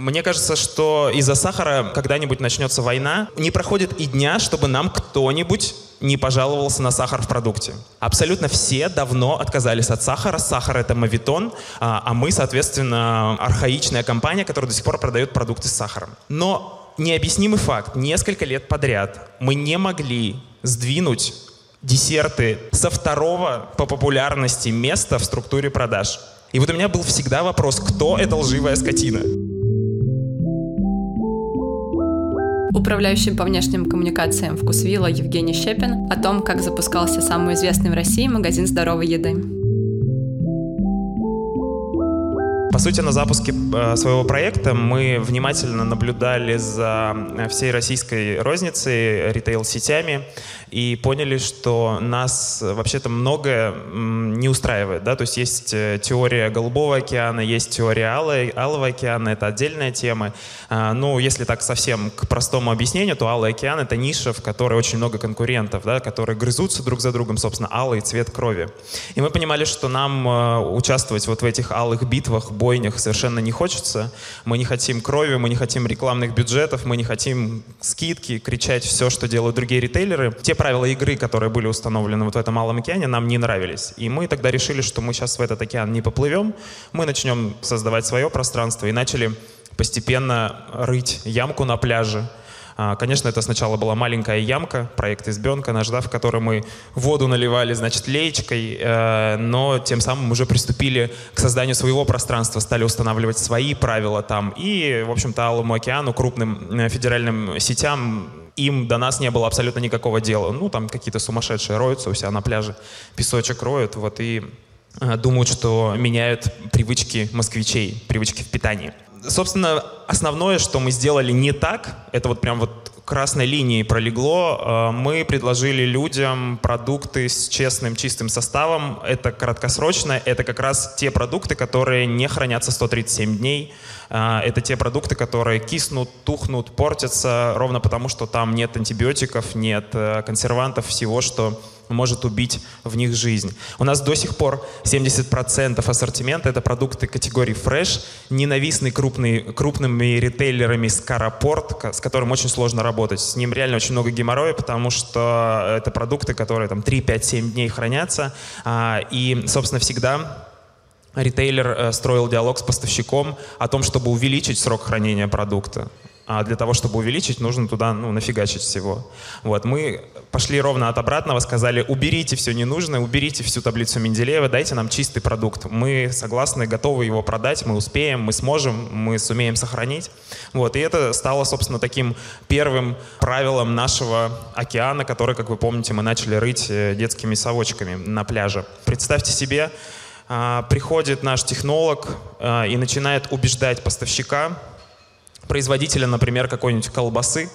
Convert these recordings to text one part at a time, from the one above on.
Мне кажется, что из-за сахара когда-нибудь начнется война. Не проходит и дня, чтобы нам кто-нибудь не пожаловался на сахар в продукте. Абсолютно все давно отказались от сахара. Сахар — это мавитон, а, а мы, соответственно, архаичная компания, которая до сих пор продает продукты с сахаром. Но необъяснимый факт. Несколько лет подряд мы не могли сдвинуть десерты со второго по популярности места в структуре продаж. И вот у меня был всегда вопрос, кто эта лживая скотина? Управляющим по внешним коммуникациям «Вкусвилла» Евгений Щепин о том, как запускался самый известный в России магазин здоровой еды. По сути, на запуске э, своего проекта мы внимательно наблюдали за э, всей российской розницей, ритейл-сетями и поняли, что нас вообще-то многое не устраивает. Да? То есть есть э, теория Голубого океана, есть теория Алой, Алого океана, это отдельная тема. Ну, если так совсем к простому объяснению, то Алый океан — это ниша, в которой очень много конкурентов, да, которые грызутся друг за другом, собственно, алый цвет крови. И мы понимали, что нам участвовать вот в этих алых битвах, бойнях совершенно не хочется. Мы не хотим крови, мы не хотим рекламных бюджетов, мы не хотим скидки, кричать все, что делают другие ритейлеры. Те правила игры, которые были установлены вот в этом Малом океане, нам не нравились. И мы тогда решили, что мы сейчас в этот океан не поплывем, мы начнем создавать свое пространство и начали постепенно рыть ямку на пляже, а, конечно, это сначала была маленькая ямка, проект «Избенка», наш, да, в которой мы воду наливали, значит, леечкой, э, но тем самым уже приступили к созданию своего пространства, стали устанавливать свои правила там. И, в общем-то, Алому океану, крупным э, федеральным сетям им до нас не было абсолютно никакого дела. Ну, там какие-то сумасшедшие роются у себя на пляже, песочек роют, вот, и э, думают, что меняют привычки москвичей, привычки в питании собственно, основное, что мы сделали не так, это вот прям вот красной линией пролегло. Э, мы предложили людям продукты с честным, чистым составом. Это краткосрочно, это как раз те продукты, которые не хранятся 137 дней. Э, это те продукты, которые киснут, тухнут, портятся, ровно потому, что там нет антибиотиков, нет э, консервантов, всего, что может убить в них жизнь. У нас до сих пор 70% ассортимента — это продукты категории фреш, ненавистный крупный, крупными ритейлерами Скоропорт, с которым очень сложно работать. С ним реально очень много геморроя, потому что это продукты, которые там 3, 5, 7 дней хранятся. А, и, собственно, всегда ритейлер э, строил диалог с поставщиком о том, чтобы увеличить срок хранения продукта а для того, чтобы увеличить, нужно туда ну, нафигачить всего. Вот, мы пошли ровно от обратного, сказали, уберите все ненужное, уберите всю таблицу Менделеева, дайте нам чистый продукт. Мы согласны, готовы его продать, мы успеем, мы сможем, мы сумеем сохранить. Вот, и это стало, собственно, таким первым правилом нашего океана, который, как вы помните, мы начали рыть э, детскими совочками на пляже. Представьте себе, а, приходит наш технолог а, и начинает убеждать поставщика, производителя, например, какой-нибудь колбасы,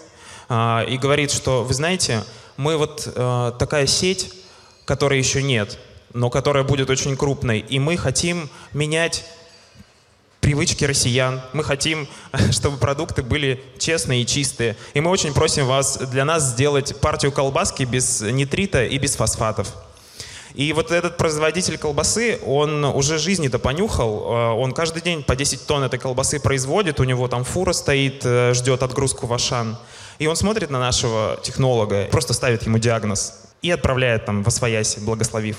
а, и говорит, что, вы знаете, мы вот э, такая сеть, которой еще нет, но которая будет очень крупной, и мы хотим менять привычки россиян. Мы хотим, чтобы продукты были честные и чистые. И мы очень просим вас для нас сделать партию колбаски без нитрита и без фосфатов. И вот этот производитель колбасы, он уже жизни-то понюхал, э, он каждый день по 10 тонн этой колбасы производит, у него там фура стоит, э, ждет отгрузку в Ашан. И он смотрит на нашего технолога, просто ставит ему диагноз и отправляет там в Освояси, благословив.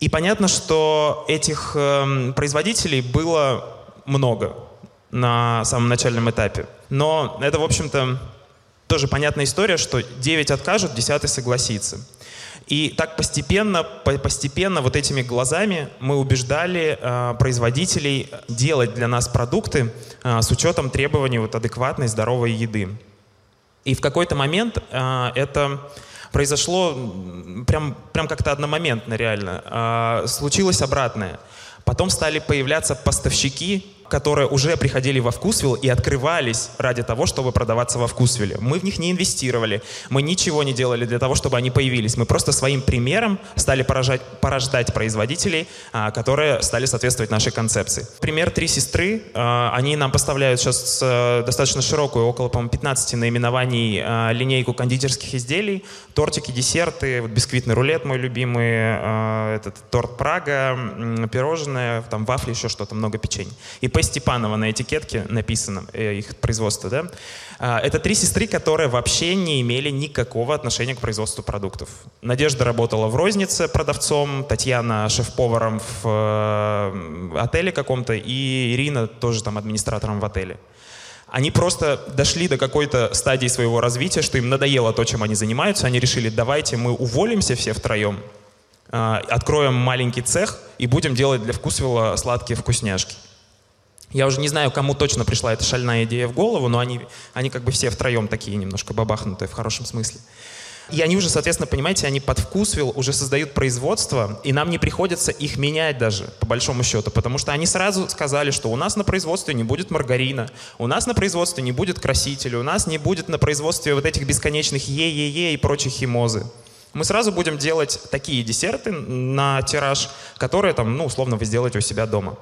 И понятно, что этих э, производителей было много на самом начальном этапе. Но это, в общем-то, тоже понятная история, что 9 откажут, 10 согласится. И так постепенно, постепенно вот этими глазами мы убеждали э, производителей делать для нас продукты э, с учетом требований вот, адекватной здоровой еды. И в какой-то момент э, это произошло прям, прям как-то одномоментно реально. Случилось обратное. Потом стали появляться поставщики, которые уже приходили во Вкусвилл и открывались ради того, чтобы продаваться во Вкусвилле. Мы в них не инвестировали, мы ничего не делали для того, чтобы они появились. Мы просто своим примером стали поражать, порождать производителей, а, которые стали соответствовать нашей концепции. Пример «Три сестры». А, они нам поставляют сейчас э, достаточно широкую, около, по-моему, 15 наименований а, линейку кондитерских изделий, тортики, десерты, вот бисквитный рулет мой любимый, этот торт Прага, пирожное, там вафли, еще что-то, много печенья. И Степанова на этикетке написано, э, их производство, да. А, это три сестры, которые вообще не имели никакого отношения к производству продуктов. Надежда работала в рознице продавцом, Татьяна шеф-поваром в э, отеле каком-то, и Ирина тоже там администратором в отеле. Они просто дошли до какой-то стадии своего развития, что им надоело то, чем они занимаются. Они решили, давайте мы уволимся все втроем, а, откроем маленький цех и будем делать для вкусвилла сладкие вкусняшки. Я уже не знаю, кому точно пришла эта шальная идея в голову, но они, они как бы все втроем такие немножко бабахнутые в хорошем смысле. И они уже, соответственно, понимаете, они под вкусвил уже создают производство, и нам не приходится их менять даже, по большому счету, потому что они сразу сказали, что у нас на производстве не будет маргарина, у нас на производстве не будет красителя, у нас не будет на производстве вот этих бесконечных е-е-е и прочих химозы. Мы сразу будем делать такие десерты на тираж, которые там, ну, условно, вы сделаете у себя дома.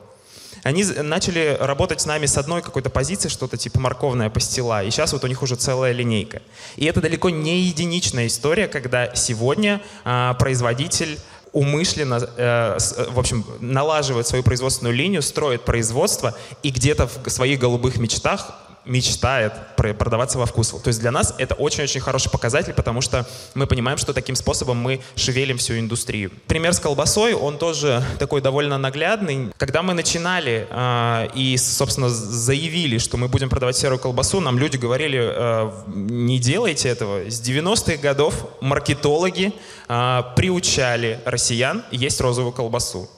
Они начали работать с нами с одной какой-то позиции, что-то типа морковная пастила, и сейчас вот у них уже целая линейка. И это далеко не единичная история, когда сегодня а, производитель умышленно, э, в общем, налаживает свою производственную линию, строит производство и где-то в своих голубых мечтах мечтает продаваться во вкус. То есть для нас это очень-очень хороший показатель, потому что мы понимаем, что таким способом мы шевелим всю индустрию. Пример с колбасой, он тоже такой довольно наглядный. Когда мы начинали э, и, собственно, заявили, что мы будем продавать серую колбасу, нам люди говорили, э, не делайте этого. С 90-х годов маркетологи э, приучали россиян есть розовую колбасу.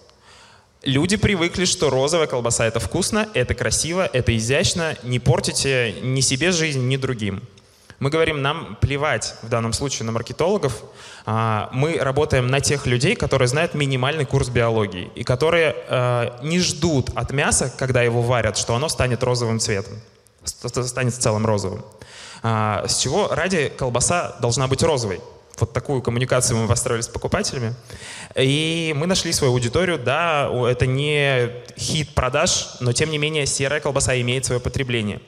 Люди привыкли, что розовая колбаса — это вкусно, это красиво, это изящно. Не портите ни себе жизнь, ни другим. Мы говорим, нам плевать в данном случае на маркетологов. А, мы работаем на тех людей, которые знают минимальный курс биологии и которые а, не ждут от мяса, когда его варят, что оно станет розовым цветом, станет в целом розовым. А, с чего ради колбаса должна быть розовой? Вот такую коммуникацию мы построили с покупателями. И мы нашли свою аудиторию. Да, это не хит продаж, но тем не менее серая колбаса имеет свое потребление.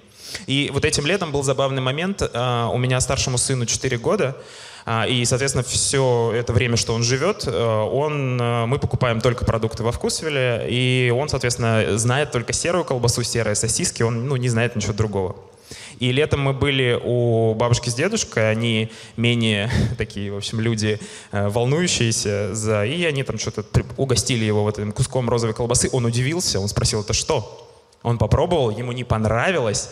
И вот этим летом был забавный момент. А, у меня старшему сыну 4 года. А, и, соответственно, все это время, что он живет, а, он, мы покупаем только продукты во Вкусвилле, и он, соответственно, знает только серую колбасу, серые сосиски, он ну, не знает ничего другого. И летом мы были у бабушки с дедушкой, они менее такие, в общем, люди э, волнующиеся за... И они там что-то угостили его вот этим куском розовой колбасы. Он удивился, он спросил, это что? Он попробовал, ему не понравилось.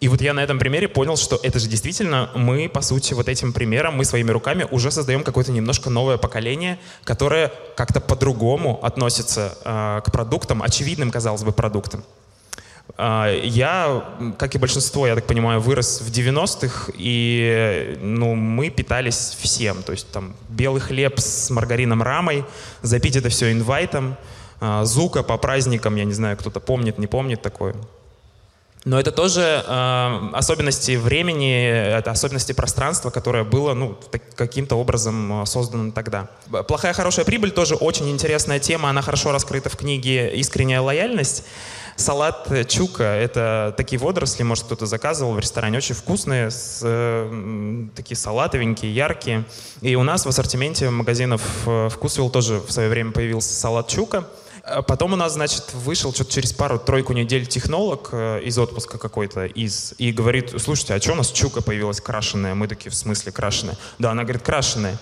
И вот я на этом примере понял, что это же действительно мы, по сути, вот этим примером, мы своими руками уже создаем какое-то немножко новое поколение, которое как-то по-другому относится э, к продуктам, очевидным, казалось бы, продуктам. А, я, как и большинство, я так понимаю, вырос в 90-х, и ну, мы питались всем. То есть там белый хлеб с маргарином рамой, запить это все инвайтом, а, зука по праздникам, я не знаю, кто-то помнит, не помнит такое. Но это тоже э, особенности времени, это особенности пространства, которое было ну, каким-то образом создано тогда. Плохая хорошая прибыль тоже очень интересная тема, она хорошо раскрыта в книге «Искренняя лояльность». Салат чука — это такие водоросли, может, кто-то заказывал в ресторане, очень вкусные, с, э, такие салатовенькие, яркие. И у нас в ассортименте магазинов э, «Вкусвилл» тоже в свое время появился салат чука. А потом у нас, значит, вышел что-то через пару-тройку недель технолог э, из отпуска какой-то из, и говорит, слушайте, а что у нас чука появилась крашеная? Мы такие, в смысле крашеная? Да, она говорит, крашеная.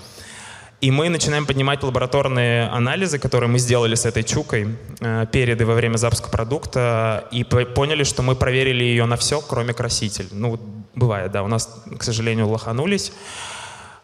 И мы начинаем поднимать лабораторные анализы, которые мы сделали с этой чукой э, перед и во время запуска продукта, и поняли, что мы проверили ее на все, кроме краситель. Ну, бывает, да, у нас, к сожалению, лоханулись.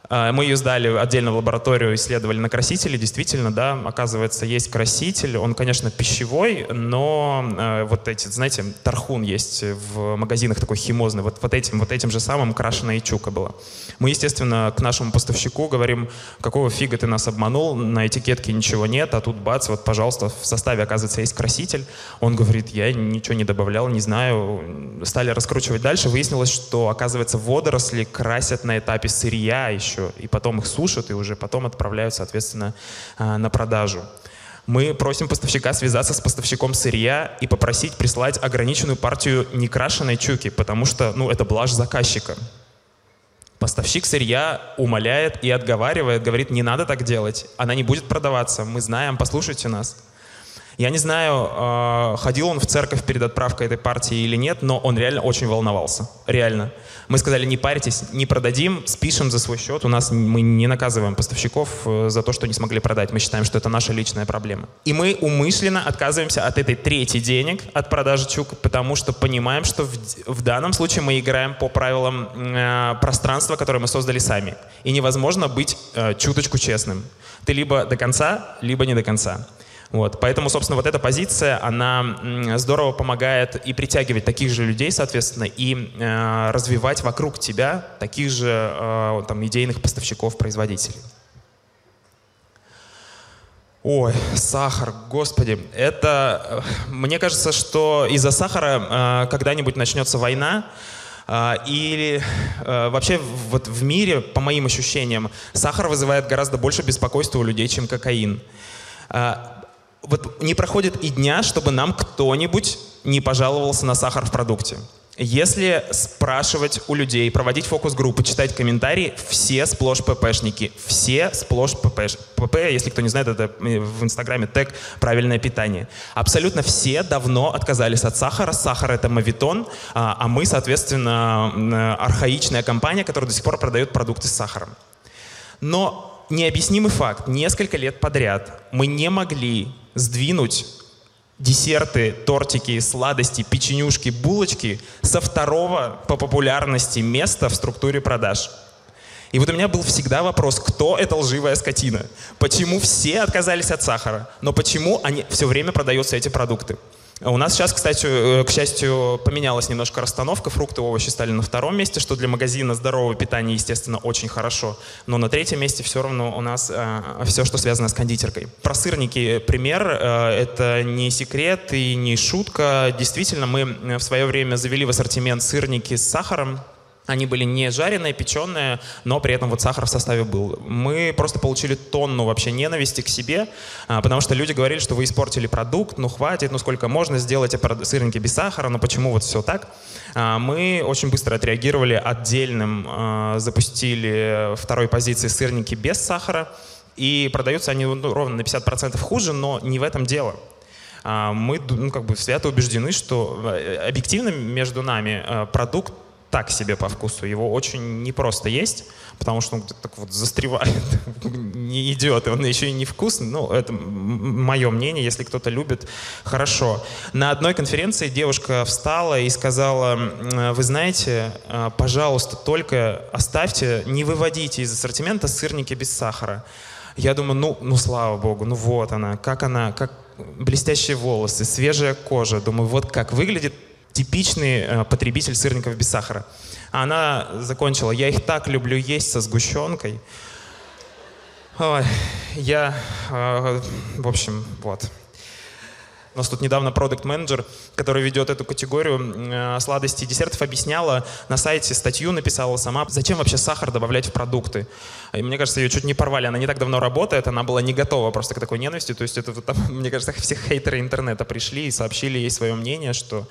А, мы ее сдали отдельно в лабораторию, исследовали на красители. Действительно, да, оказывается, есть краситель. Он, конечно, пищевой, но э, вот эти, знаете, тархун есть в магазинах такой химозный. Вот, вот, этим, вот этим же самым крашеная чука была. Мы, естественно, к нашему поставщику говорим, какого фига ты нас обманул, на этикетке ничего нет, а тут бац, вот, пожалуйста, в составе, оказывается, есть краситель. Он говорит, я ничего не добавлял, не знаю. Стали раскручивать дальше. Выяснилось, что, оказывается, водоросли красят на этапе сырья еще еще, и потом их сушат, и уже потом отправляют, соответственно, а, на продажу. Мы просим поставщика связаться с поставщиком сырья и попросить прислать ограниченную партию некрашенной чуки, потому что ну, это блажь заказчика. Поставщик сырья умоляет и отговаривает, говорит, не надо так делать, она не будет продаваться, мы знаем, послушайте нас. Я не знаю, э, ходил он в церковь перед отправкой этой партии или нет, но он реально очень волновался. Реально. Мы сказали, не парьтесь, не продадим, спишем за свой счет. У нас мы не наказываем поставщиков э, за то, что не смогли продать. Мы считаем, что это наша личная проблема. И мы умышленно отказываемся от этой трети денег от продажи чук, потому что понимаем, что в, в данном случае мы играем по правилам э, пространства, которое мы создали сами. И невозможно быть э, чуточку честным. Ты либо до конца, либо не до конца. Вот. Поэтому, собственно, вот эта позиция, она здорово помогает и притягивать таких же людей, соответственно, и э, развивать вокруг тебя таких же э, там, идейных поставщиков, производителей. Ой, сахар, господи, это, э, мне кажется, что из-за сахара э, когда-нибудь начнется война, э, или э, вообще вот в мире, по моим ощущениям, сахар вызывает гораздо больше беспокойства у людей, чем кокаин. Вот не проходит и дня, чтобы нам кто-нибудь не пожаловался на сахар в продукте. Если спрашивать у людей, проводить фокус-группы, читать комментарии, все сплошь ППшники. Все сплошь ПП. ПП, если кто не знает, это в Инстаграме тег «Правильное питание». Абсолютно все давно отказались от сахара. Сахар — это мавитон, а, а мы, соответственно, архаичная компания, которая до сих пор продает продукты с сахаром. Но необъяснимый факт. Несколько лет подряд мы не могли сдвинуть десерты, тортики, сладости, печенюшки, булочки со второго по популярности места в структуре продаж. И вот у меня был всегда вопрос, кто эта лживая скотина? Почему все отказались от сахара? Но почему они все время продаются эти продукты? У нас сейчас, кстати, э, к счастью, поменялась немножко расстановка. Фрукты и овощи стали на втором месте, что для магазина здорового питания, естественно, очень хорошо. Но на третьем месте все равно у нас э, все, что связано с кондитеркой. Про сырники пример. Э, это не секрет и не шутка. Действительно, мы в свое время завели в ассортимент сырники с сахаром. Они были не жареные, печеные, но при этом вот сахар в составе был. Мы просто получили тонну вообще ненависти к себе, а, потому что люди говорили, что вы испортили продукт, ну хватит, ну сколько можно, сделать сырники без сахара, ну почему вот все так? А, мы очень быстро отреагировали отдельным, а, запустили второй позиции сырники без сахара, и продаются они ну, ровно на 50% хуже, но не в этом дело мы ну, как бы свято убеждены, что э, объективно между нами э, продукт так себе по вкусу. Его очень непросто есть, потому что он так вот застревает, не идет, и он еще и невкусный. Ну, это мое мнение, если кто-то любит, хорошо. На одной конференции девушка встала и сказала, вы знаете, а, пожалуйста, только оставьте, не выводите из ассортимента сырники без сахара. Я думаю, ну, ну слава богу, ну вот она, как она, как блестящие волосы, свежая кожа. Думаю, вот как выглядит типичный э, потребитель сырников без сахара. А она закончила, я их так люблю есть со сгущенкой. Ой, я, э, в общем, вот. У нас тут недавно продукт менеджер который ведет эту категорию э, сладостей и десертов, объясняла на сайте статью, написала сама, зачем вообще сахар добавлять в продукты. И мне кажется, ее чуть не порвали. Она не так давно работает, она была не готова просто к такой ненависти. То есть это, там, мне кажется, все хейтеры интернета пришли и сообщили ей свое мнение, что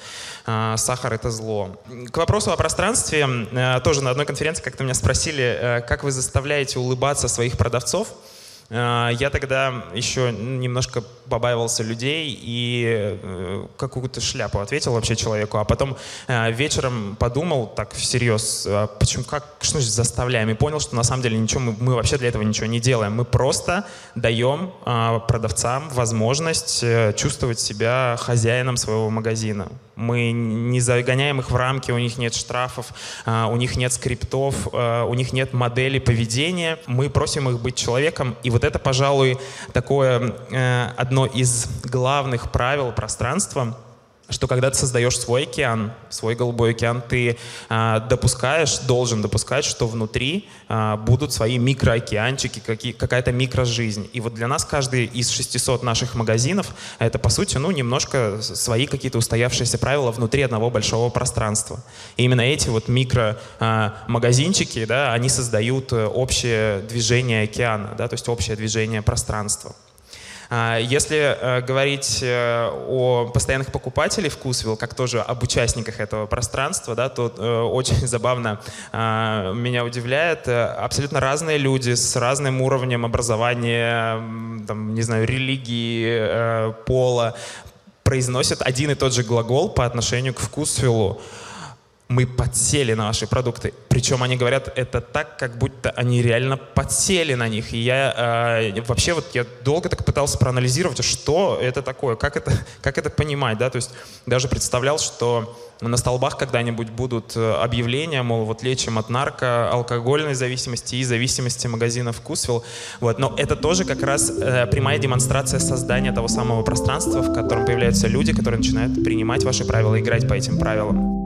э, сахар — это зло. К вопросу о пространстве. Э, тоже на одной конференции как-то меня спросили, э, как вы заставляете улыбаться своих продавцов. А, я тогда еще немножко побаивался людей и э, какую-то шляпу ответил вообще человеку, а потом э, вечером подумал так всерьез, а почему, как, что же заставляем, и понял, что на самом деле ничего, мы, мы вообще для этого ничего не делаем, мы просто даем а, продавцам возможность э, чувствовать себя хозяином своего магазина. Мы не загоняем их в рамки, у них нет штрафов, у них нет скриптов, у них нет модели поведения. Мы просим их быть человеком, и вот это, пожалуй, такое одно из главных правил пространства — что когда ты создаешь свой океан, свой голубой океан, ты а, допускаешь, должен допускать, что внутри а, будут свои микроокеанчики, какие, какая-то микрожизнь. И вот для нас каждый из 600 наших магазинов это, по сути, ну, немножко свои какие-то устоявшиеся правила внутри одного большого пространства. И именно эти вот микромагазинчики, да, они создают э, общее движение океана, да, то есть общее движение пространства. А, если э, говорить э, о постоянных покупателях Вкусвилл, как тоже об участниках этого пространства, да, то э, очень забавно а, меня удивляет. Абсолютно разные люди с разным уровнем образования, там, не знаю, религии, пола произносят один и тот же глагол по отношению к Вкусвиллу мы подсели на ваши продукты. Причем они говорят это так, как будто они реально подсели на них. И я э, вообще вот я долго так пытался проанализировать, что это такое, как это, как это понимать, да, то есть даже представлял, что на столбах когда-нибудь будут э, объявления, мол, вот лечим от нарко, алкогольной зависимости и зависимости магазина Вкусвилл. Вот. Но это тоже как раз э, прямая демонстрация создания того самого пространства, в котором появляются люди, которые начинают принимать ваши правила, играть по этим правилам.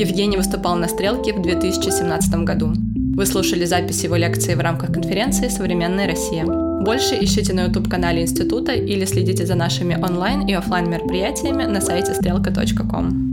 Евгений выступал на «Стрелке» в 2017 году. Вы слушали запись его лекции в рамках конференции «Современная Россия». Больше ищите на YouTube-канале Института или следите за нашими онлайн и офлайн мероприятиями на сайте стрелка.ком.